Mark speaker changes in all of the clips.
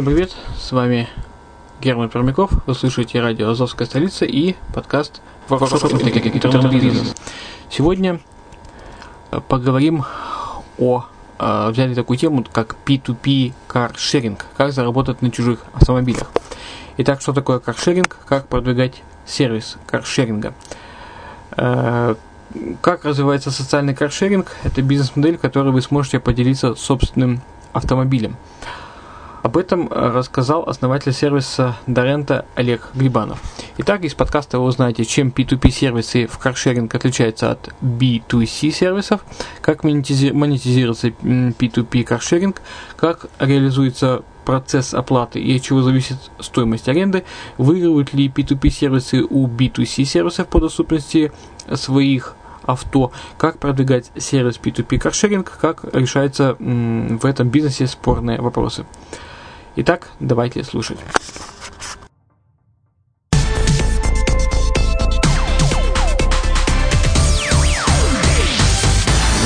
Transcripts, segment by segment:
Speaker 1: Всем привет, с вами Герман Пермяков, вы слушаете радио «Азовская столица» и подкаст «Бизнес». Сегодня э, поговорим о э, взяли такую тему, как P2P каршеринг, как заработать на чужих автомобилях. Итак, что такое каршеринг, как продвигать сервис каршеринга. Э, как развивается социальный каршеринг? Это бизнес-модель, в которой вы сможете поделиться собственным автомобилем. Об этом э, рассказал основатель сервиса Дорента Олег Грибанов. Итак, из подкаста вы узнаете, чем P2P сервисы в каршеринг отличаются от B2C сервисов, как монетизируется P2P каршеринг, как реализуется процесс оплаты и от чего зависит стоимость аренды, выигрывают ли P2P сервисы у B2C сервисов по доступности своих авто, как продвигать сервис P2P каршеринг, как решаются в этом бизнесе спорные вопросы. Итак, давайте слушать.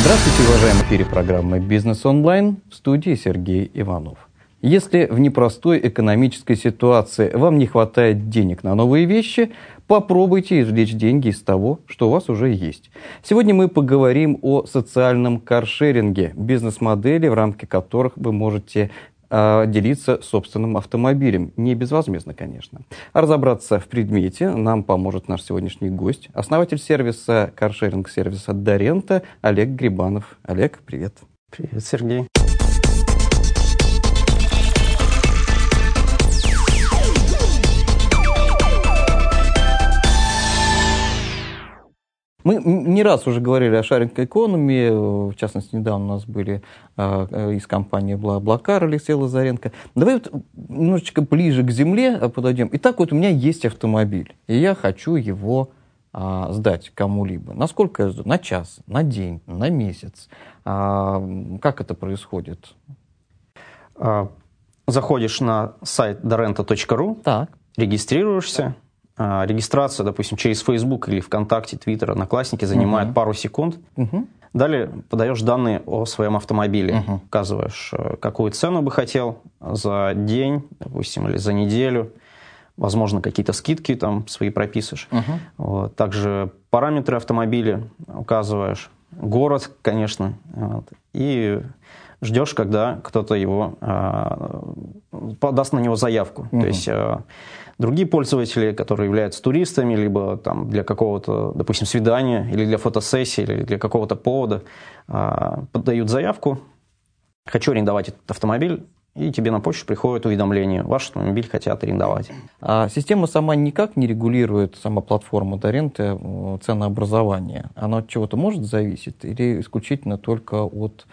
Speaker 2: Здравствуйте, уважаемые! В эфире программы «Бизнес онлайн» в студии Сергей Иванов. Если в непростой экономической ситуации вам не хватает денег на новые вещи, попробуйте извлечь деньги из того, что у вас уже есть. Сегодня мы поговорим о социальном каршеринге, бизнес-модели, в рамках которых вы можете делиться собственным автомобилем. Не безвозмездно, конечно. А разобраться в предмете нам поможет наш сегодняшний гость, основатель сервиса, каршеринг-сервиса Дарента Олег Грибанов. Олег, привет.
Speaker 3: Привет, Сергей.
Speaker 2: Мы не раз уже говорили о шаринг экономии, в частности, недавно у нас были э, из компании Блакар Алексей Лазаренко. Давай вот немножечко ближе к земле подойдем. Итак, вот у меня есть автомобиль, и я хочу его а, сдать кому-либо. Насколько я сдаю? На час, на день, на месяц? А, как это происходит?
Speaker 3: А, заходишь на сайт dorento.ru,
Speaker 2: так.
Speaker 3: регистрируешься, а, регистрация, допустим, через Facebook или ВКонтакте, Твиттер, Одноклассники занимает угу. пару секунд.
Speaker 2: Угу.
Speaker 3: Далее подаешь данные о своем автомобиле,
Speaker 2: Угу.
Speaker 3: указываешь, э, какую цену бы хотел за день, допустим, или за неделю. Возможно, какие-то скидки там свои прописываешь.
Speaker 2: Угу.
Speaker 3: Вот. Также параметры автомобиля указываешь, город, конечно, вот. и ждешь, когда кто-то его а, подаст на него заявку.
Speaker 2: Угу.
Speaker 3: То есть а, другие пользователи, которые являются туристами, либо там для какого-то, допустим, свидания, или для фотосессии, или для какого-то повода, а, подают заявку, хочу арендовать этот автомобиль, и тебе на почту приходит уведомление, ваш автомобиль хотят арендовать.
Speaker 2: А система сама никак не регулирует, сама платформа Доренты, э, ценообразование? Она от чего-то может зависеть или исключительно только от,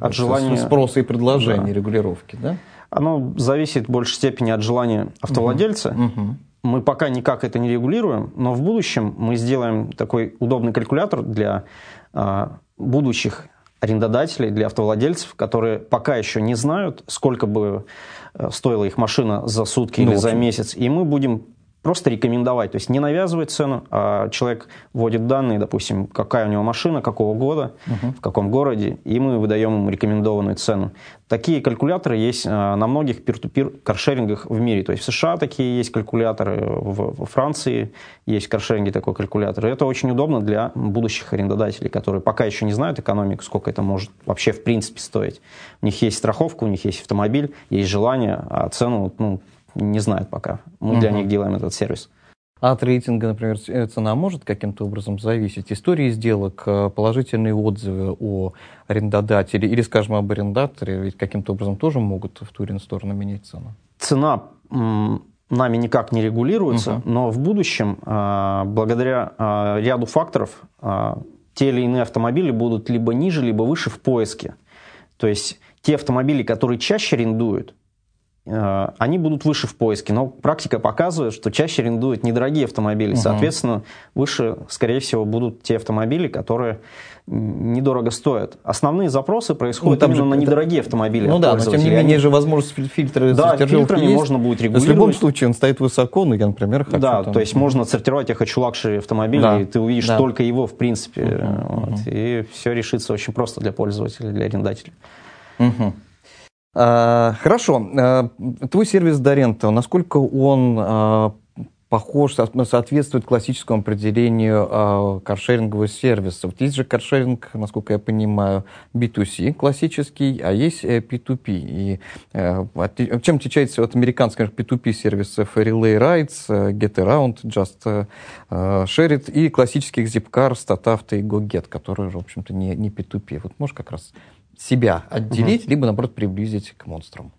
Speaker 3: От желания-
Speaker 2: спроса и предложения
Speaker 3: Да.
Speaker 2: регулировки, да?
Speaker 3: Оно зависит в большей степени от желания автовладельца.
Speaker 2: Мгм.
Speaker 3: Мы пока никак это не регулируем, но в будущем мы сделаем такой удобный калькулятор для а, будущих арендодателей, для автовладельцев, которые пока еще не знают, сколько бы э, стоила их машина за сутки
Speaker 2: Ну,
Speaker 3: или за месяц. И мы будем просто рекомендовать, то есть не навязывать цену, а человек вводит данные, допустим, какая у него машина, какого года, в каком городе, и мы выдаем ему рекомендованную цену. Такие калькуляторы есть а, на многих пир-ту-пир каршерингах в мире. То есть в США такие есть калькуляторы, в, Франции есть в каршеринге такой калькулятор. И это очень удобно для будущих арендодателей, которые пока еще не знают экономику, сколько это может вообще в принципе стоить. У них есть страховка, у них есть автомобиль, есть желание, а цену ну, не знают пока. Мы для
Speaker 2: Мгм.
Speaker 3: них делаем этот сервис.
Speaker 2: От рейтинга, например, ц- цена может каким-то образом зависеть? Истории сделок, э, положительные отзывы о арендодателе или, скажем, об арендаторе, ведь каким-то образом тоже могут в ту или иную сторону менять цену.
Speaker 3: Цена нами никак не регулируется,
Speaker 2: Мгм.
Speaker 3: но в будущем, а, благодаря а, ряду факторов, а, те или иные автомобили будут либо ниже, либо выше в поиске. То есть те автомобили, которые чаще арендуют, они будут выше в поиске. Но практика показывает, что чаще арендуют недорогие автомобили.
Speaker 2: Мгм.
Speaker 3: Соответственно, выше, скорее всего, будут те автомобили, которые недорого стоят. Основные запросы происходят
Speaker 2: там
Speaker 3: именно
Speaker 2: же
Speaker 3: на
Speaker 2: это-
Speaker 3: недорогие автомобили.
Speaker 2: Ну да, но тем не менее
Speaker 3: Они-
Speaker 2: же возможность фи- фильтры
Speaker 3: Да, фильтрами
Speaker 2: есть.
Speaker 3: можно будет
Speaker 2: есть В любом
Speaker 3: регулировать.
Speaker 2: случае он стоит высоко, но я, например, хочу
Speaker 3: Да,
Speaker 2: там-
Speaker 3: то есть можно отсортировать, я хочу luxury автомобиль,
Speaker 2: Да,
Speaker 3: и ты увидишь
Speaker 2: да.
Speaker 3: только его, в принципе.
Speaker 2: Мгм,
Speaker 3: вот,
Speaker 2: мгм.
Speaker 3: И все решится очень просто для пользователя, для арендателя.
Speaker 2: Мгм. А, Хорошо. А, Твой сервис Дорента, насколько он а, похож, со- соответствует классическому определению каршерингового сервиса? Вот есть же каршеринг, насколько я понимаю, B2C классический, а есть э, P2P. И э, чем отличается от американских P2P сервисов Relay Rides, э, Get Around, Just э, э, Share It и классических Zipcar, StatAuto и GoGet, которые, в общем-то, не, не P2P. Вот можешь как раз себя отделить, либо, наоборот, приблизить к монстрам.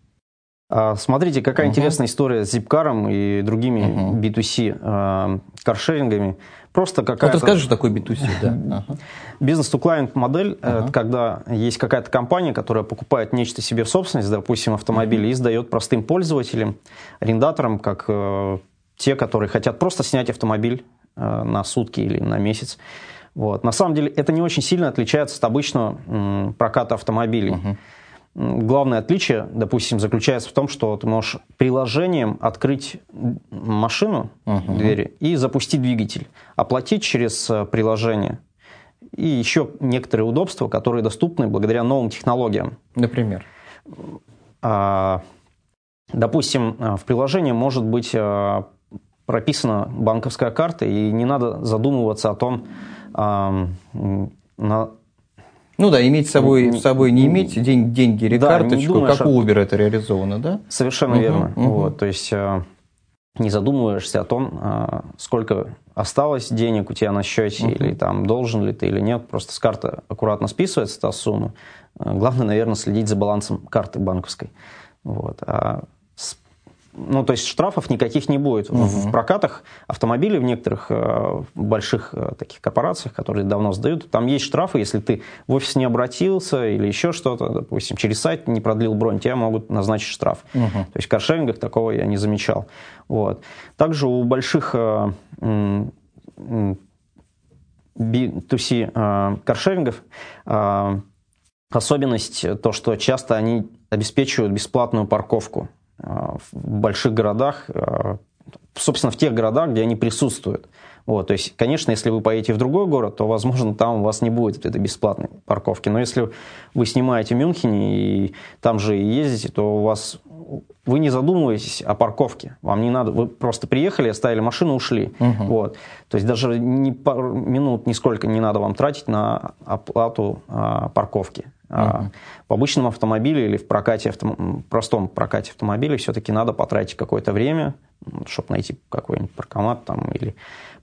Speaker 3: А, Смотрите, какая
Speaker 2: Мгм.
Speaker 3: интересная история с Zipcar и другими
Speaker 2: Мгм.
Speaker 3: B2C а, каршерингами. Просто
Speaker 2: Вот
Speaker 3: какая-то
Speaker 2: расскажи, что такое B2C, да.
Speaker 3: Бизнес-to-клиент модель,
Speaker 2: Ага.
Speaker 3: это когда есть какая-то компания, которая покупает нечто себе в собственность, допустим, автомобиль, и сдает простым пользователям, арендаторам, как э, те, которые хотят просто снять автомобиль э, на сутки или на месяц. Вот. На самом деле это не очень сильно отличается от обычного м, проката автомобилей. М, Главное отличие, допустим, заключается в том, что ты можешь приложением открыть машину,
Speaker 2: Мгм.
Speaker 3: двери, и запустить двигатель, оплатить через э, приложение. и еще некоторые удобства, которые доступны благодаря новым технологиям.
Speaker 2: Например?
Speaker 3: А, допустим, в приложении может быть прописана банковская карта, и не надо задумываться о том, на,
Speaker 2: ну да, иметь с собой, с собой не иметь день, деньги или да, карточку, думаешь, как у Uber это реализовано, да?
Speaker 3: Совершенно угу, верно. Угу. Вот, то есть э, не задумываешься о том, э, сколько осталось денег у тебя на счете, угу. или там должен ли ты или нет. Просто с карты аккуратно списывается та сумма. Э, главное, наверное, следить за балансом карты банковской. Вот. А ну, то есть штрафов никаких не будет. Угу. В прокатах автомобилей в некоторых э, больших э, таких корпорациях, которые давно сдают, там есть штрафы, если ты в офис не обратился или еще что-то, допустим, через сайт не продлил бронь, тебя могут назначить штраф. Угу. То есть в каршерингах такого я не замечал. Вот. Также у больших э, B2C э, каршерингов э, особенность то, что часто они обеспечивают бесплатную парковку. Э, в больших городах, э, собственно, в тех городах, где они присутствуют. Вот, то есть, конечно, если вы поедете в другой город, то, возможно, там у вас не будет этой бесплатной парковки. Но если вы снимаете в Мюнхене и там же ездите, то у вас вы не задумываетесь о парковке. Вам не надо, вы просто приехали, оставили машину, ушли. Угу. Вот. То есть даже ни пару минут нисколько не надо вам тратить на оплату а, парковки. Uh-huh. В обычном автомобиле или в прокате, авто... простом прокате автомобиля все-таки надо потратить какое-то время, чтобы найти какой-нибудь паркомат там, или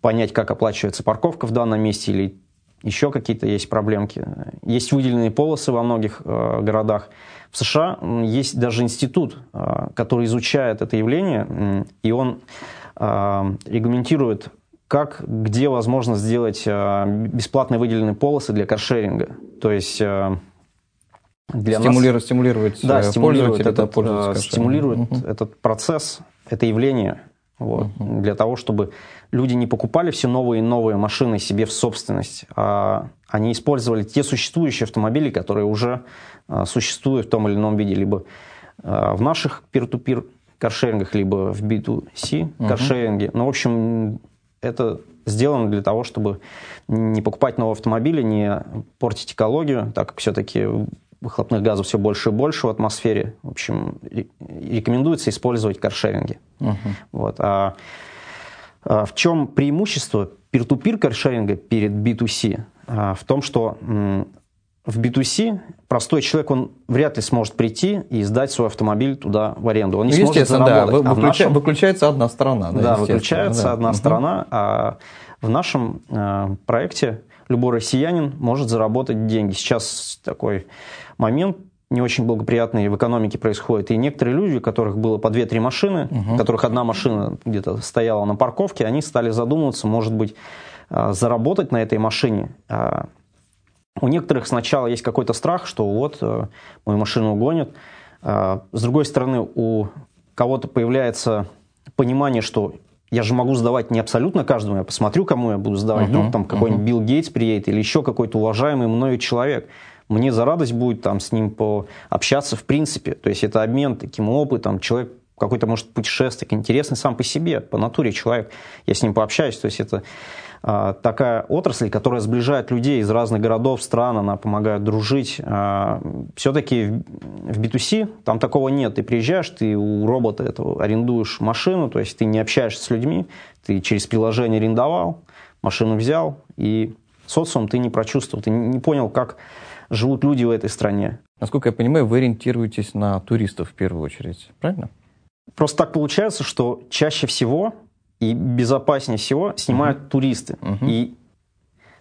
Speaker 3: понять, как оплачивается парковка в данном месте, или еще какие-то есть проблемки. Есть выделенные полосы во многих э, городах. В США есть даже институт, э, который изучает это явление, и он э, регламентирует как, где возможно сделать э, бесплатные выделенные полосы для каршеринга. То есть э,
Speaker 2: для стимулировать, нас, стимулировать
Speaker 3: да, стимулирует этот, э, стимулирует угу. этот процесс, это явление, вот, угу. для того, чтобы люди не покупали все новые и новые машины себе в собственность, а они использовали те существующие автомобили, которые уже а, существуют в том или ином виде, либо а, в наших peer-to-peer каршерингах, либо в B2C угу. каршеринге. Ну, в общем, это сделано для того, чтобы не покупать новые автомобили, не портить экологию, так как все-таки выхлопных газов все больше и больше в атмосфере. В общем, рекомендуется использовать каршеринги. Uh-huh. Вот. А, а в чем преимущество peer-to-peer каршеринга перед B2C? А, в том, что в B2C простой человек, он вряд ли сможет прийти и сдать свой автомобиль туда в аренду. Он не ну, сможет заработать.
Speaker 2: Да, а выключа, нашем... выключается одна сторона.
Speaker 3: Да, да выключается да. одна uh-huh. сторона, а в нашем э, проекте любой россиянин может заработать деньги. Сейчас такой момент не очень благоприятный в экономике происходит. И некоторые люди, у которых было по 2-3 машины, угу. у которых одна машина где-то стояла на парковке, они стали задумываться, может быть, а, заработать на этой машине. А, у некоторых сначала есть какой-то страх, что вот э, мою машину угонят. А, с другой стороны, у кого-то появляется понимание, что я же могу сдавать не абсолютно каждому, я посмотрю, кому я буду сдавать. Uh-huh, Вдруг там какой-нибудь uh-huh. Билл Гейтс приедет или еще какой-то уважаемый мною человек мне за радость будет там с ним пообщаться в принципе. То есть это обмен таким опытом. Человек какой-то, может, путешественник, интересный сам по себе, по натуре человек. Я с ним пообщаюсь. То есть это а, такая отрасль, которая сближает людей из разных городов, стран, она помогает дружить. А, все-таки в B2C там такого нет. Ты приезжаешь, ты у робота этого арендуешь машину, то есть ты не общаешься с людьми, ты через приложение арендовал, машину взял, и социум ты не прочувствовал, ты не понял, как живут люди в этой стране.
Speaker 2: Насколько я понимаю, вы ориентируетесь на туристов в первую очередь, правильно?
Speaker 3: Просто так получается, что чаще всего и безопаснее всего снимают uh-huh. туристы. Uh-huh. И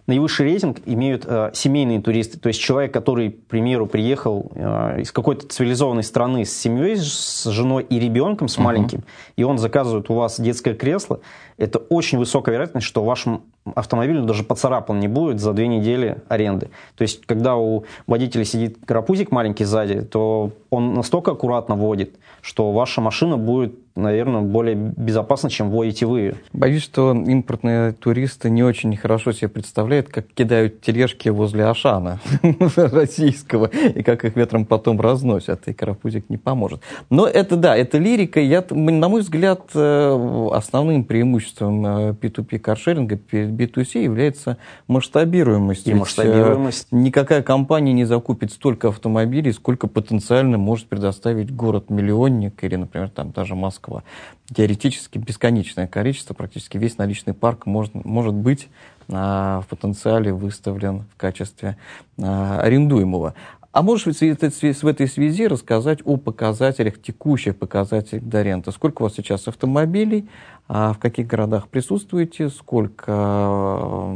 Speaker 3: наивысший рейтинг имеют э, семейные туристы. То есть человек, который, к примеру, приехал э, из какой-то цивилизованной страны с семьей, с женой и ребенком, с маленьким, uh-huh. и он заказывает у вас детское кресло, это очень высокая вероятность, что вашему автомобилю даже поцарапан не будет за две недели аренды. То есть, когда у водителя сидит карапузик маленький сзади, то он настолько аккуратно водит, что ваша машина будет наверное, более безопасно, чем водите вы.
Speaker 2: Боюсь, что импортные туристы не очень хорошо себе представляют, как кидают тележки возле Ашана российского, и как их ветром потом разносят, и карапузик не поможет. Но это, да, это лирика. Я, на мой взгляд, э, основным преимуществом преимуществом P2P каршеринга перед B2C является масштабируемость.
Speaker 3: И масштабируемость.
Speaker 2: Никакая компания не закупит столько автомобилей, сколько потенциально может предоставить город-миллионник или, например, там даже Москва. Теоретически бесконечное количество, практически весь наличный парк может, может быть в потенциале выставлен в качестве арендуемого. А можешь в этой связи рассказать о показателях, текущих показателях Дорента? Сколько у вас сейчас автомобилей, а в каких городах присутствуете, сколько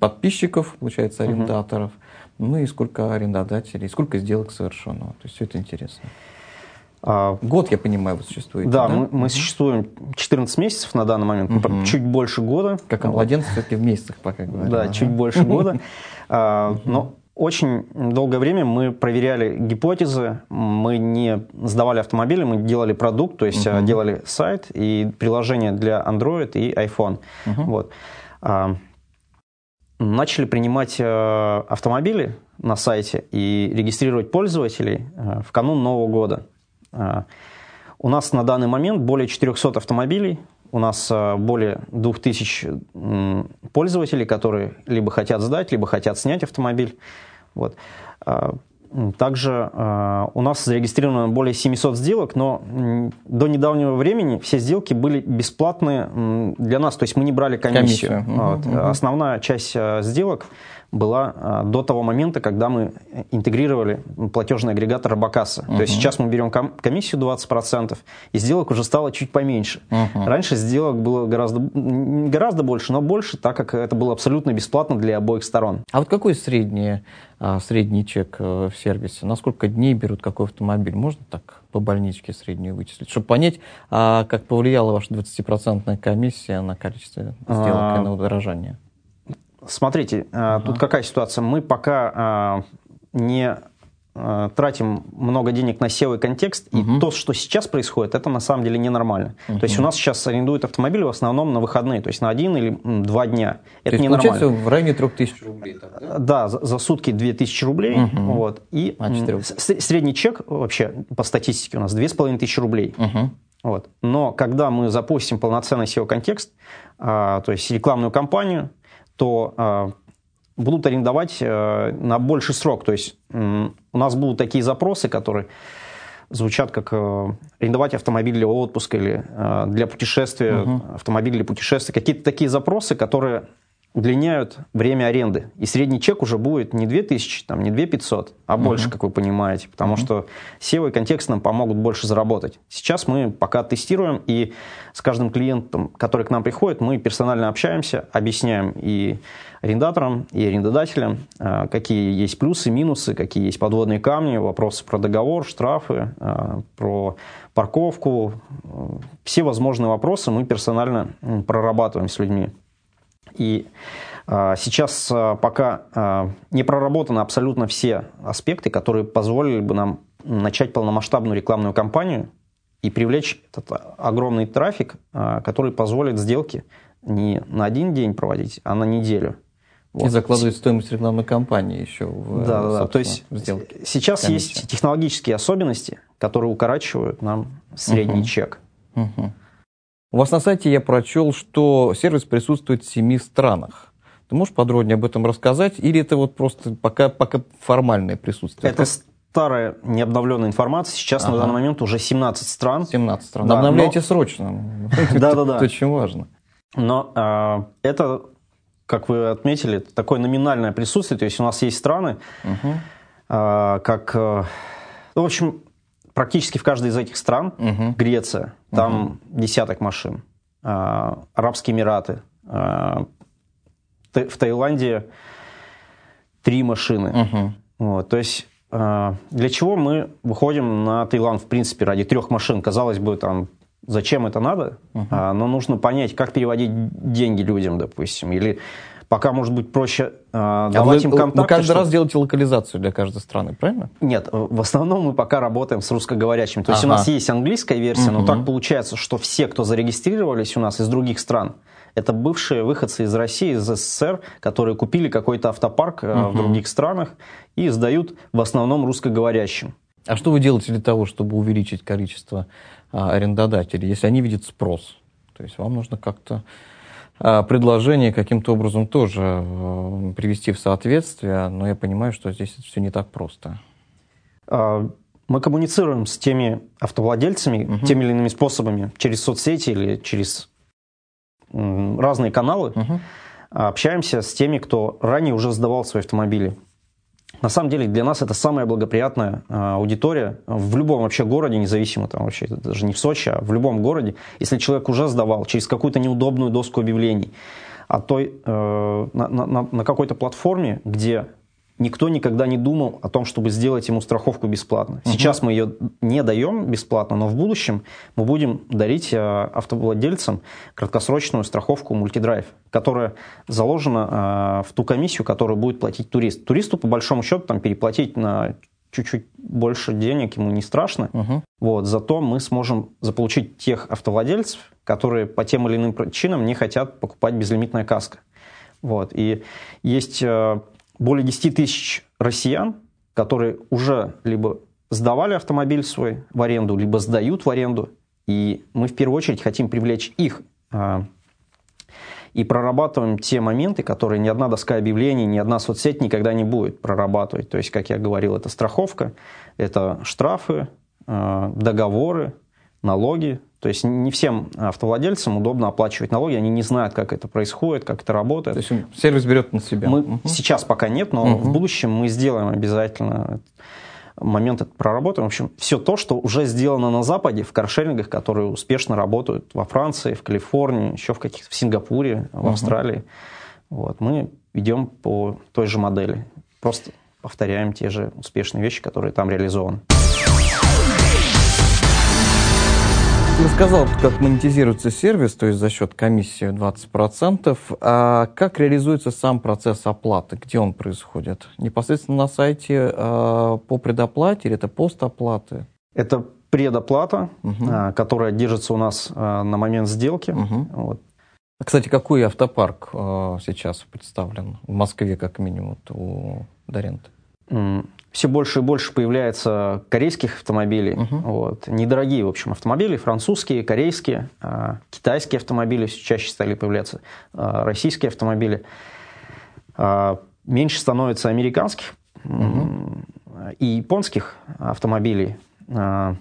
Speaker 2: подписчиков, получается, арендаторов, угу. ну и сколько арендодателей, сколько сделок совершено. То есть все это интересно. А, Год, я понимаю, вы существуете.
Speaker 3: Да, да? Мы, мы существуем 14 месяцев на данный момент, угу. чуть больше года.
Speaker 2: Как младенцы все-таки в месяцах пока говорят.
Speaker 3: Да, чуть больше года. А, но очень долгое время мы проверяли гипотезы, мы не сдавали автомобили, мы делали продукт, то есть uh-huh. делали сайт и приложение для Android и iPhone. Uh-huh. Вот. А, начали принимать э, автомобили на сайте и регистрировать пользователей э, в канун Нового года. А, у нас на данный момент более 400 автомобилей, у нас э, более 2000 пользователей, которые либо хотят сдать, либо хотят снять автомобиль. Вот. А, также э, у нас зарегистрировано более 700 сделок, но до недавнего времени все сделки были бесплатные для нас, то есть мы не брали комиссию. комиссию. Вот. Угу. Основная часть э, сделок была а, до того момента, когда мы интегрировали платежный агрегатор Робокасса. Uh-huh. То есть сейчас мы берем комиссию 20%, и сделок уже стало чуть поменьше. Uh-huh. Раньше сделок было гораздо, гораздо больше, но больше, так как это было абсолютно бесплатно для обоих сторон.
Speaker 2: А вот какой средний, а, средний чек э, в сервисе? На сколько дней берут какой автомобиль? Можно так по больничке среднюю вычислить, чтобы понять, а как повлияла ваша 20% комиссия на количество сделок а... и на удорожание?
Speaker 3: Смотрите, uh-huh. тут какая ситуация? Мы пока а, не а, тратим много денег на SEO и контекст, uh-huh. и то, что сейчас происходит, это на самом деле ненормально. Uh-huh. То есть у нас сейчас арендуют автомобили в основном на выходные, то есть на один или два дня. Это то есть ненормально.
Speaker 2: получается в районе 3000 рублей? Так,
Speaker 3: да? да, за, за сутки 2000 рублей. Uh-huh. Вот, и а, средний чек вообще по статистике у нас 2500 рублей. Uh-huh. Вот. Но когда мы запустим полноценный SEO-контекст, а, то есть рекламную кампанию, то э, будут арендовать э, на больший срок. То есть у нас будут такие запросы, которые звучат как э, арендовать автомобиль для отпуска или э, для путешествия, угу. автомобиль для путешествия. Какие-то такие запросы, которые удлиняют время аренды. И средний чек уже будет не 2000, там, не 2500, а больше, uh-huh. как вы понимаете, потому uh-huh. что SEO и контекст нам помогут больше заработать. Сейчас мы пока тестируем, и с каждым клиентом, который к нам приходит, мы персонально общаемся, объясняем и арендаторам, и арендодателям, а, какие есть плюсы, минусы, какие есть подводные камни, вопросы про договор, штрафы, а, про парковку. Все возможные вопросы мы персонально прорабатываем с людьми. И а, Сейчас а, пока а, не проработаны абсолютно все аспекты, которые позволили бы нам начать полномасштабную рекламную кампанию и привлечь этот огромный трафик, который позволит сделки не на один день проводить, а на неделю.
Speaker 2: Вот. И закладывать стоимость рекламной кампании еще в,
Speaker 3: да, да, да. То есть сделке. сейчас комиссия. есть технологические особенности, которые укорачивают нам средний угу. чек. Угу.
Speaker 2: У вас на сайте я прочел, что сервис присутствует в семи странах. Ты можешь подробнее об этом рассказать? Или это вот просто пока, пока формальное присутствие?
Speaker 3: Это старая необновленная информация. Сейчас ага. на данный момент уже 17 стран.
Speaker 2: 17 стран. Да, Обновляйте но... срочно.
Speaker 3: Да-да-да.
Speaker 2: Это очень важно.
Speaker 3: Но а, это, как вы отметили, такое номинальное присутствие. То есть у нас есть страны, а, как... Ну, в общем, практически в каждой из этих стран, угу. Греция, там угу. десяток машин, а, Арабские Эмираты, а, в Таиланде три машины. Угу. Вот, то есть а, для чего мы выходим на Таиланд, в принципе, ради трех машин? Казалось бы, там, зачем это надо? Uh-huh. Но нужно понять, как переводить деньги людям, допустим, или Пока, может быть, проще э, давать а им контакты.
Speaker 2: Вы каждый что... раз делаете локализацию для каждой страны, правильно?
Speaker 3: Нет, в основном мы пока работаем с русскоговорящими. То есть ага. у нас есть английская версия, угу. но так получается, что все, кто зарегистрировались у нас из других стран, это бывшие выходцы из России, из СССР, которые купили какой-то автопарк угу. в других странах и сдают в основном русскоговорящим.
Speaker 2: А что вы делаете для того, чтобы увеличить количество а, арендодателей, если они видят спрос? То есть вам нужно как-то а, предложение каким-то образом тоже э, привести в соответствие, но я понимаю, что здесь все не так просто.
Speaker 3: А, мы коммуницируем с теми автовладельцами угу. теми или иными способами, через соцсети или через разные каналы. Угу. Общаемся с теми, кто ранее уже сдавал свои автомобили. На самом деле для нас это самая благоприятная а, аудитория в любом вообще городе, независимо там вообще, даже не в Сочи, а в любом городе. Если человек уже сдавал через какую-то неудобную доску объявлений, а той, э, на, на, на какой-то платформе, где никто никогда не думал о том, чтобы сделать ему страховку бесплатно. Сейчас угу. мы ее не даем бесплатно, но в будущем мы будем дарить э, автовладельцам краткосрочную страховку мультидрайв, которая заложена э, в ту комиссию, которую будет платить турист. Туристу, по большому счету, там переплатить на чуть-чуть больше денег ему не страшно. Угу. Вот, зато мы сможем заполучить тех автовладельцев, которые по тем или иным причинам не хотят покупать безлимитная каска. Вот. И есть э, более 10 тысяч россиян, которые уже либо сдавали автомобиль свой в аренду, либо сдают в аренду. И мы в первую очередь хотим привлечь их а, и прорабатываем те моменты, которые ни одна доска объявлений, ни одна соцсеть никогда не будет прорабатывать. То есть, как я говорил, это страховка, это штрафы, а, договоры, налоги, то есть не всем автовладельцам удобно оплачивать налоги, они не знают, как это происходит, как это работает.
Speaker 2: То есть сервис берет на себя?
Speaker 3: Мы угу. Сейчас пока нет, но угу. в будущем мы сделаем обязательно момент это проработаем. В общем, все то, что уже сделано на Западе в каршерингах, которые успешно работают во Франции, в Калифорнии, еще в каких-то в Сингапуре, в Австралии. Вот, мы идем по той же модели. Просто повторяем те же успешные вещи, которые там реализованы.
Speaker 2: Рассказал, как монетизируется сервис, то есть за счет комиссии 20%. А как реализуется сам процесс оплаты? Где он происходит? Непосредственно на сайте а, по предоплате или это постоплаты?
Speaker 3: Это предоплата, угу. которая держится у нас а, на момент сделки. Угу.
Speaker 2: Вот. Кстати, какой автопарк а, сейчас представлен в Москве, как минимум, у Дорента?
Speaker 3: Все больше и больше появляется корейских автомобилей. Uh-huh. Вот. Недорогие, в общем, автомобили, французские, корейские, э, китайские автомобили все чаще стали появляться, э, российские автомобили. Э, меньше становится американских uh-huh. и японских автомобилей. Э,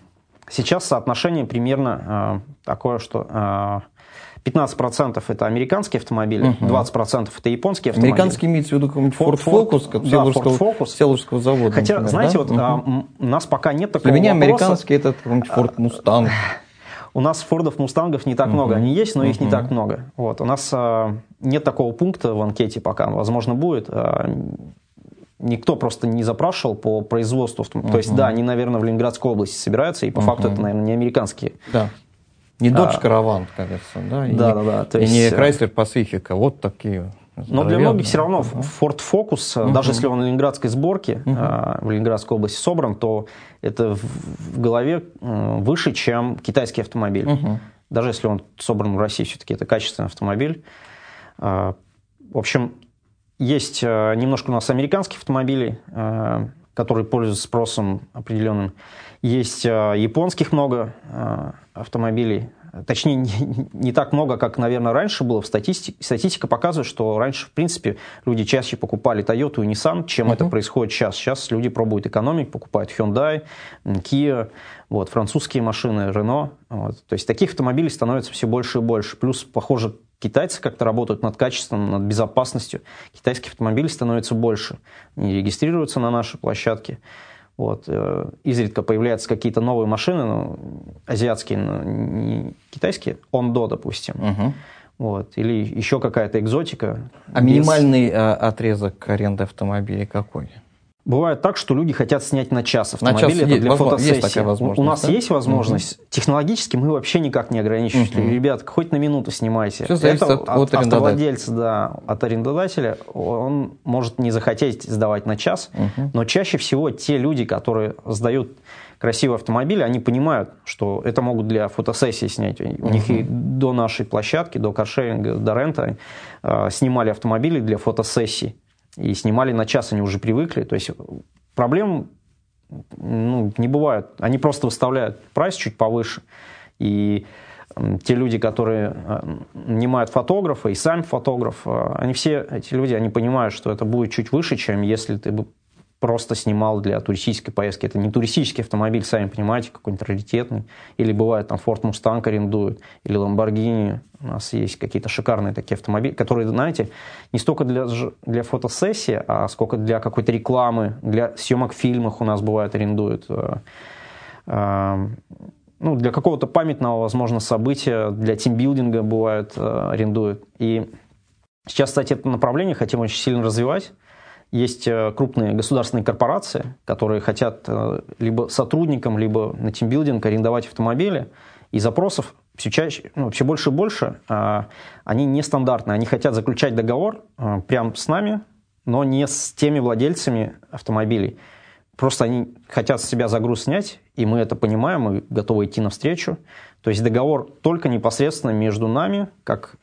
Speaker 3: сейчас соотношение примерно э, такое, что 15% это американские автомобили, угу. 20% это японские автомобили.
Speaker 2: Американский имеется в виду какой-нибудь Ford, Ford Focus, как да, Ford Focus. Селужского завода.
Speaker 3: Хотя, например, знаете, да? вот угу. а, у нас пока нет такого
Speaker 2: Для меня
Speaker 3: вопроса.
Speaker 2: американский это какой-нибудь Ford Mustang.
Speaker 3: У нас Фордов, Мустангов не так uh много. Они есть, но uh их не так много. Вот. У нас а, нет такого пункта в анкете пока. Возможно, будет. А, никто просто не запрашивал по производству. uh То есть, да, они, наверное, в Ленинградской области собираются, и по uh факту это, наверное, не американские.
Speaker 2: Да. Не Dodge Caravan, кажется, да? И
Speaker 3: да, да, да.
Speaker 2: То и есть... не э, Chrysler Pacifica, вот такие.
Speaker 3: Но для многих все равно. Ford Focus, uh-huh. даже если он в ленинградской сборке, uh-huh. в Ленинградской области собран, то это в голове выше, чем китайский автомобиль. Uh-huh. Даже если он собран в России, все-таки это качественный автомобиль. В общем, есть немножко у нас американских автомобилей, которые пользуются спросом определенным. Есть японских много автомобилей. Точнее, не, не так много, как, наверное, раньше было. В статистике, статистика показывает, что раньше, в принципе, люди чаще покупали Toyota и Nissan, чем uh-huh. это происходит сейчас. Сейчас люди пробуют экономить, покупают Hyundai, Kia, вот, французские машины, Renault. Вот. То есть таких автомобилей становится все больше и больше. Плюс, похоже, китайцы как-то работают над качеством, над безопасностью. Китайских автомобилей становится больше. Они регистрируются на нашей площадке. Вот. Э, изредка появляются какие-то новые машины, ну, азиатские, но не китайские, Ондо, допустим. Угу. Вот. Или еще какая-то экзотика.
Speaker 2: А минимальный а, отрезок аренды автомобилей какой?
Speaker 3: Бывает так, что люди хотят снять на час автомобиль, на час это есть, для фотосессии. Есть такая возможность, У нас да? есть возможность. Угу. Технологически мы вообще никак не ограничиваем. Угу. Ребят, хоть на минуту снимайте.
Speaker 2: Все это от, от
Speaker 3: автовладельца, да, от арендодателя. Он может не захотеть сдавать на час, угу. но чаще всего те люди, которые сдают красивый автомобиль, они понимают, что это могут для фотосессии снять. У uh них и до нашей площадки, до каршеринга, до рента э, снимали автомобили для фотосессий и снимали на час, они уже привыкли. То есть проблем ну, не бывает. Они просто выставляют прайс чуть повыше. И те люди, которые нанимают фотографа и сам фотограф, они все, эти люди, они понимают, что это будет чуть выше, чем если ты бы просто снимал для туристической поездки. Это не туристический автомобиль, сами понимаете, какой-нибудь раритетный. Или бывает там Ford Mustang арендуют, или Lamborghini. У нас есть какие-то шикарные такие автомобили, которые, знаете, не столько для, для фотосессии, а сколько для какой-то рекламы, для съемок в фильмах у нас бывает арендуют. Э, э, ну, для какого-то памятного, возможно, события, для тимбилдинга бывает э, арендуют. И сейчас, кстати, это направление хотим очень сильно развивать. Есть э, крупные государственные корпорации, которые хотят э, либо сотрудникам, либо на тимбилдинг арендовать автомобили, и запросов все чаще, ну, все больше и больше, а, они нестандартные. Они хотят заключать договор а, прямо с нами, но не с теми владельцами автомобилей. Просто они хотят с себя загруз снять, и мы это понимаем, мы готовы идти навстречу. То есть договор только непосредственно между нами, как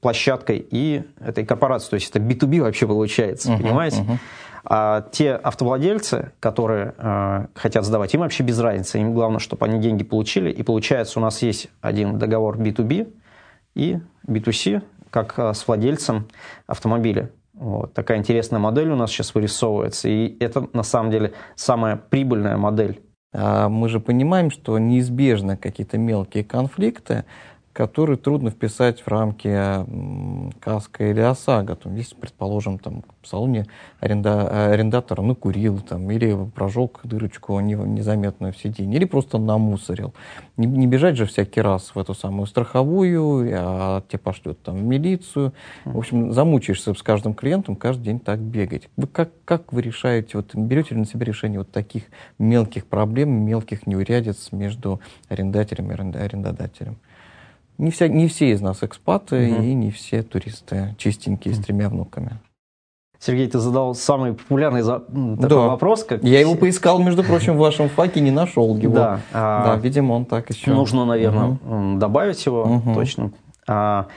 Speaker 3: площадкой и этой корпорацией. То есть это B2B вообще получается, uh-huh, понимаете? Uh-huh. А те автовладельцы, которые э, хотят сдавать, им вообще без разницы. Им главное, чтобы они деньги получили. И получается, у нас есть один договор B2B и B2C, как э, с владельцем автомобиля. Вот. Такая интересная модель у нас сейчас вырисовывается. И это на самом деле самая прибыльная модель.
Speaker 2: А мы же понимаем, что неизбежны какие-то мелкие конфликты, который трудно вписать в рамки каска или ОСАГО. Там, если, предположим, там, в салоне аренда, арендатор накурил там, или прожег дырочку незаметную в сиденье, или просто намусорил. Не, не бежать же всякий раз в эту самую страховую, а тебе пошлют там, в милицию. В общем, замучаешься с каждым клиентом каждый день так бегать. Вы как, как вы решаете, вот, берете ли на себя решение вот таких мелких проблем, мелких неурядиц между арендателем и арендодателем? Не, вся, не все из нас экспаты угу. и не все туристы чистенькие угу. с тремя внуками.
Speaker 3: Сергей, ты задал самый популярный за... такой да. вопрос.
Speaker 2: Как... Я его поискал, между прочим, в вашем факе, не нашел его.
Speaker 3: Да,
Speaker 2: а... да видимо, он так еще...
Speaker 3: Нужно, наверное, угу. добавить его, угу. точно. А...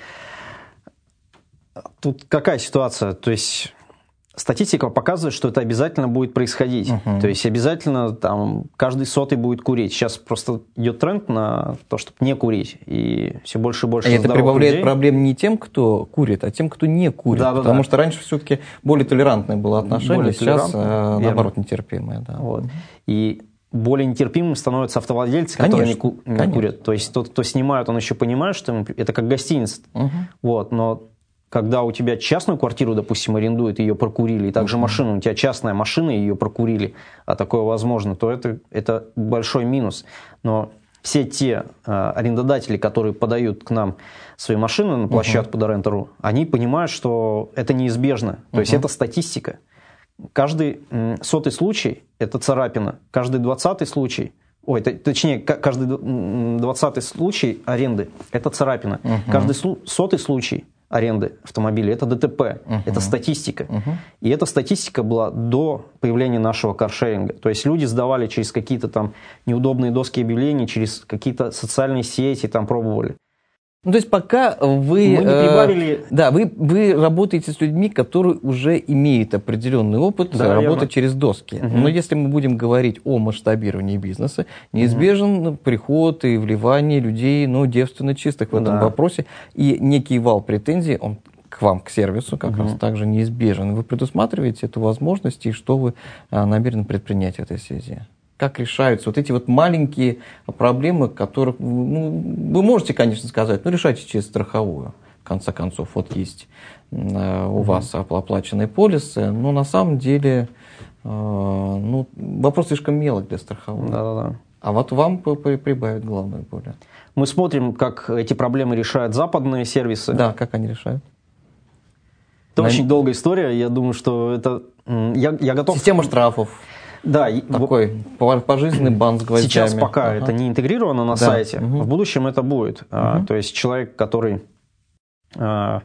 Speaker 3: Тут какая ситуация? То есть Статистика показывает, что это обязательно будет происходить. Uh-huh. То есть обязательно там каждый сотый будет курить. Сейчас просто идет тренд на то, чтобы не курить. И все больше и больше.
Speaker 2: И это прибавляет людей. проблем не тем, кто курит, а тем, кто не курит. Да, потому да. что раньше все-таки более толерантное было отношение, более сейчас э, наоборот нетерпимое. Да.
Speaker 3: Вот. И более нетерпимым становятся автовладельцы, конечно, которые не, ку- не курят. То есть тот, кто снимает, он еще понимает, что это как гостиница. Угу. Вот, но когда у тебя частную квартиру, допустим, арендуют, ее прокурили, и также машину, у тебя частная машина, ее прокурили, а такое возможно, то это, это большой минус. Но все те э, арендодатели, которые подают к нам свои машины на площадку uh-huh. Дорентеру, они понимают, что это неизбежно. То uh-huh. есть это статистика. Каждый м, сотый случай – это царапина. Каждый двадцатый случай – ой, точнее, каждый двадцатый случай аренды – это царапина. Uh-huh. Каждый сотый случай аренды автомобилей, это ДТП, uh-huh. это статистика. Uh-huh. И эта статистика была до появления нашего каршеринга. То есть люди сдавали через какие-то там неудобные доски объявлений, через какие-то социальные сети, там пробовали.
Speaker 2: Ну, то есть пока вы... Мы не прибавили... Э, да, вы, вы работаете с людьми, которые уже имеют определенный опыт да, работы верно. через доски. Угу. Но если мы будем говорить о масштабировании бизнеса, неизбежен угу. приход и вливание людей, ну, девственно чистых в этом да. вопросе. И некий вал претензий, он к вам, к сервису, как угу. раз также неизбежен. Вы предусматриваете эту возможность, и что вы а, намерены предпринять в этой связи? Как решаются вот эти вот маленькие проблемы, которых ну, вы можете, конечно, сказать, ну, решайте через страховую. В конце концов, вот есть э, у вас оплаченные полисы, но на самом деле э, ну, вопрос слишком мелок для страховой.
Speaker 3: Да-да-да.
Speaker 2: А вот вам прибавят главную боль.
Speaker 3: Мы смотрим, как эти проблемы решают западные сервисы.
Speaker 2: Да, как они решают.
Speaker 3: Это На... очень долгая история. Я думаю, что это... Я, я готов...
Speaker 2: Система штрафов.
Speaker 3: Да,
Speaker 2: такой пожизненный бан с гвоздями.
Speaker 3: Сейчас пока ага. это не интегрировано на да. сайте, угу. в будущем это будет. Угу. А, то есть человек, который а,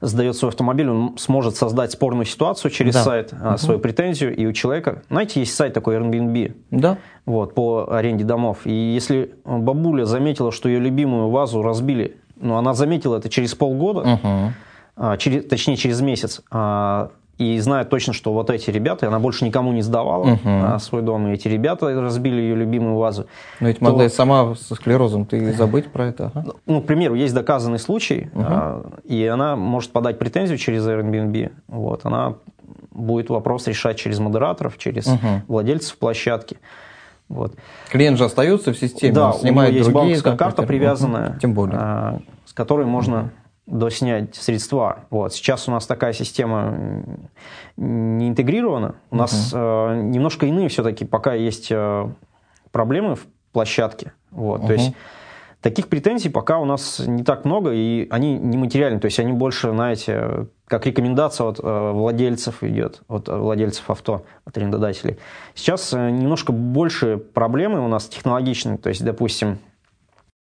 Speaker 3: сдает свой автомобиль, он сможет создать спорную ситуацию через да. сайт, угу. свою претензию, и у человека, знаете, есть сайт такой Airbnb,
Speaker 2: да.
Speaker 3: вот, по аренде домов, и если бабуля заметила, что ее любимую вазу разбили, ну, она заметила это через полгода, угу. а, через, точнее, через месяц, а, и знает точно, что вот эти ребята, она больше никому не сдавала а, свой дом, и эти ребята разбили ее любимую вазу.
Speaker 2: Но ведь
Speaker 3: то-
Speaker 2: могла и сама со склерозом ты забыть про это. ага.
Speaker 3: Ну, к примеру, есть доказанный случай, а, и она может подать претензию через Airbnb. Вот, она будет вопрос решать через модераторов, через
Speaker 2: Мгм.
Speaker 3: владельцев площадки. Вот.
Speaker 2: Клиент же остается в системе,
Speaker 3: да,
Speaker 2: он снимает
Speaker 3: у него есть
Speaker 2: другие.
Speaker 3: банковская
Speaker 2: там,
Speaker 3: карта
Speaker 2: например.
Speaker 3: привязанная.
Speaker 2: Тем более.
Speaker 3: а, с которой можно доснять средства. Вот. Сейчас у нас такая система не интегрирована. У нас э, немножко иные все-таки пока есть э, проблемы в площадке. Вот. То есть таких претензий пока у нас не так много, и они не материальны. То есть они больше, знаете, как рекомендация от э, владельцев идет, от э, владельцев авто, от арендодателей. Сейчас э, немножко больше проблемы у нас технологичные. То есть, допустим,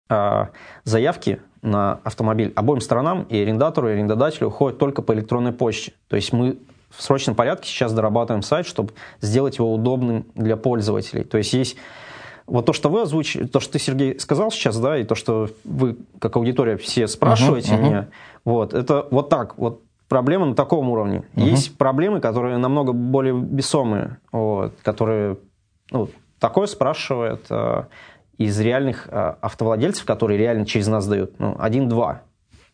Speaker 3: а, заявки на автомобиль обоим сторонам, и арендатору, и арендодателю, уходят только по электронной почте. То есть мы в срочном порядке сейчас дорабатываем сайт, чтобы сделать его удобным для пользователей. То есть есть вот то, что вы озвучили, то, что ты, Сергей, сказал сейчас, да, и то, что вы, как аудитория, все спрашиваете
Speaker 2: Мгм, мгм.
Speaker 3: меня, вот, это вот так, вот проблема на таком уровне. Есть проблемы, которые намного более весомые, вот, которые, ну, такое спрашивает э, из реальных э, автовладельцев, которые реально через нас дают, ну, один-два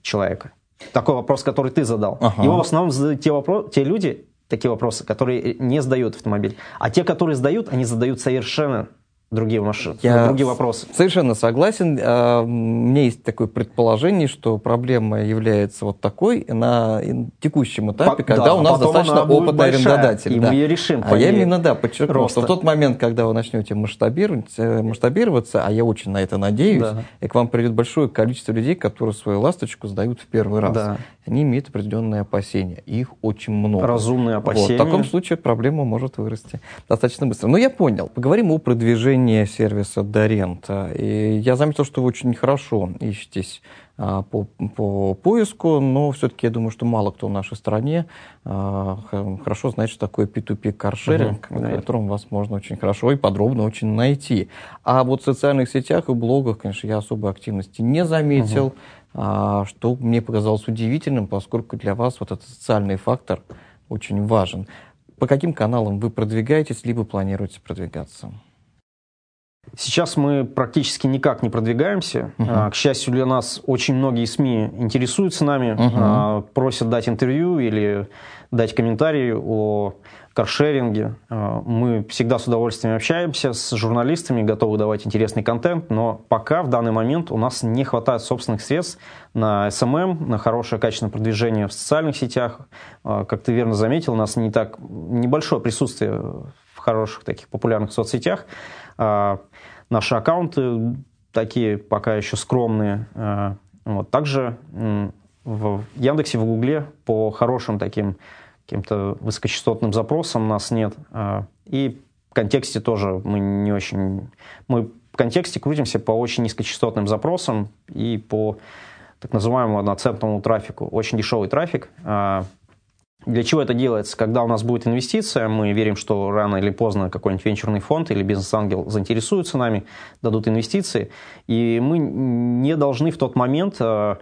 Speaker 3: человека. Такой вопрос, который ты задал.
Speaker 2: Ага.
Speaker 3: Его в основном задают те, вопро- те люди, такие вопросы, которые не сдают автомобиль. А те, которые сдают, они задают совершенно другие машины,
Speaker 2: Я
Speaker 3: другие вопросы.
Speaker 2: Совершенно согласен. А, У меня есть такое предположение, что проблема является вот такой на текущем этапе,
Speaker 3: По-
Speaker 2: когда
Speaker 3: да,
Speaker 2: у нас
Speaker 3: потом
Speaker 2: достаточно опытный арендодатель.
Speaker 3: и
Speaker 2: да.
Speaker 3: мы ее решим
Speaker 2: А я именно, да, подчеркну, что
Speaker 3: роста.
Speaker 2: в тот момент, когда вы начнете масштабировать, э, масштабироваться, а я очень на это надеюсь,
Speaker 3: Да.
Speaker 2: и к вам придет большое количество людей, которые свою ласточку сдают в первый раз.
Speaker 3: Да.
Speaker 2: Они имеют определенные опасения. Их очень много.
Speaker 3: Разумные
Speaker 2: Вот,
Speaker 3: опасения.
Speaker 2: в таком случае проблема может вырасти достаточно быстро. Но я понял. Поговорим о продвижении сервиса Дорента. И я заметил, что вы очень хорошо ищетесь а, по, по поиску, но все-таки я думаю, что мало кто в нашей стране а, хорошо знает, что такое P2P каршеринг, на
Speaker 3: да.
Speaker 2: котором вас можно очень хорошо и подробно очень найти. А вот в социальных сетях и блогах, конечно, я особой активности не заметил, а, что мне показалось удивительным, поскольку для вас вот этот социальный фактор очень важен. По каким каналам вы продвигаетесь, либо планируете продвигаться?
Speaker 3: Сейчас мы практически никак не продвигаемся. А, К счастью для нас, очень многие СМИ интересуются нами, а, просят дать интервью или дать комментарии о каршеринге. А, Мы всегда с удовольствием общаемся с журналистами, готовы давать интересный контент, но пока в данный момент у нас не хватает собственных средств на SMM, на хорошее качественное продвижение в социальных сетях. Как ты верно заметил, у нас не так небольшое присутствие в хороших таких популярных соцсетях. А, Наши аккаунты такие пока еще скромные. А, Вот. Также в Яндексе, в Гугле по хорошим таким каким-то высокочастотным запросам нас нет. А, И в контексте тоже мы не очень... Мы в контексте крутимся по очень низкочастотным запросам и по так называемому одноцентному трафику. Очень дешевый трафик. Для чего это делается? Когда у нас будет инвестиция, мы верим, что рано или поздно какой-нибудь венчурный фонд или бизнес-ангел заинтересуются нами, дадут инвестиции, и мы не должны в тот момент э,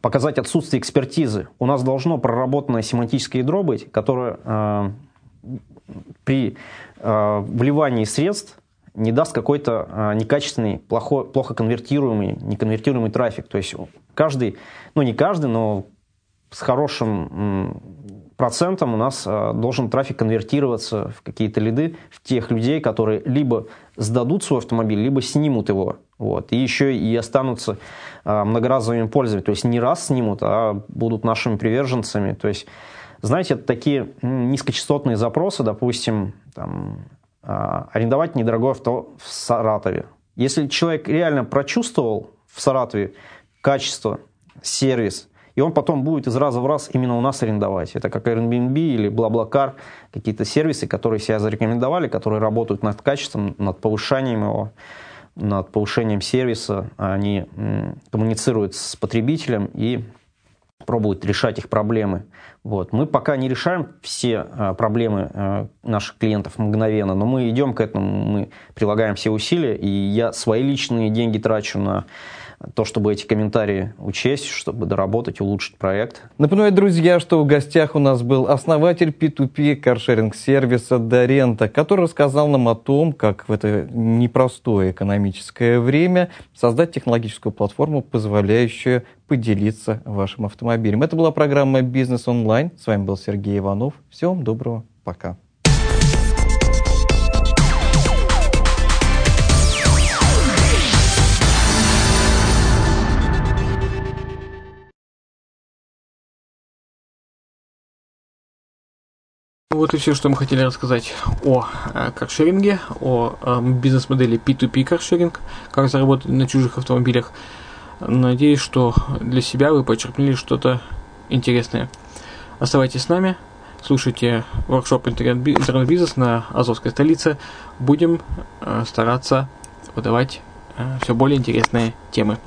Speaker 3: показать отсутствие экспертизы. У нас должно проработанное семантическое ядро быть, которое э, при э, вливании средств не даст какой-то некачественный, плохо, плохо конвертируемый, неконвертируемый трафик. То есть каждый, ну не каждый, но с хорошим процентом у нас э, должен трафик конвертироваться в какие-то лиды, в тех людей, которые либо сдадут свой автомобиль, либо снимут его. Вот. И еще и останутся э, многоразовыми пользователями. То есть не раз снимут, а будут нашими приверженцами. То есть, знаете, это такие низкочастотные запросы, допустим, там, э, арендовать недорогое авто в Саратове. Если человек реально прочувствовал в Саратове качество, сервис, и он потом будет из раза в раз именно у нас арендовать. Это как Airbnb или BlaBlaCar, какие-то сервисы, которые себя зарекомендовали, которые работают над качеством, над повышением его, над повышением сервиса. Они коммуницируют с потребителем и пробуют решать их проблемы. Вот. Мы пока не решаем все а, проблемы а, наших клиентов мгновенно, но мы идем к этому, мы прилагаем все усилия, и я свои личные деньги трачу на то, чтобы эти комментарии учесть, чтобы доработать, улучшить проект.
Speaker 2: Напоминаю, друзья, что в гостях у нас был основатель P2P каршеринг-сервиса Дорента, который рассказал нам о том, как в это непростое экономическое время создать технологическую платформу, позволяющую поделиться вашим автомобилем. Это была программа «Бизнес онлайн». С вами был Сергей Иванов. Всего вам доброго. Пока.
Speaker 1: Вот и все, что мы хотели рассказать о э, каршеринге, о э, бизнес-модели P2P каршеринг, как заработать на чужих автомобилях. Надеюсь, что для себя вы почерпнули что-то интересное. Оставайтесь с нами, слушайте воркшоп интернет-бизнес на Азовской столице. Будем э, стараться выдавать все более интересные темы.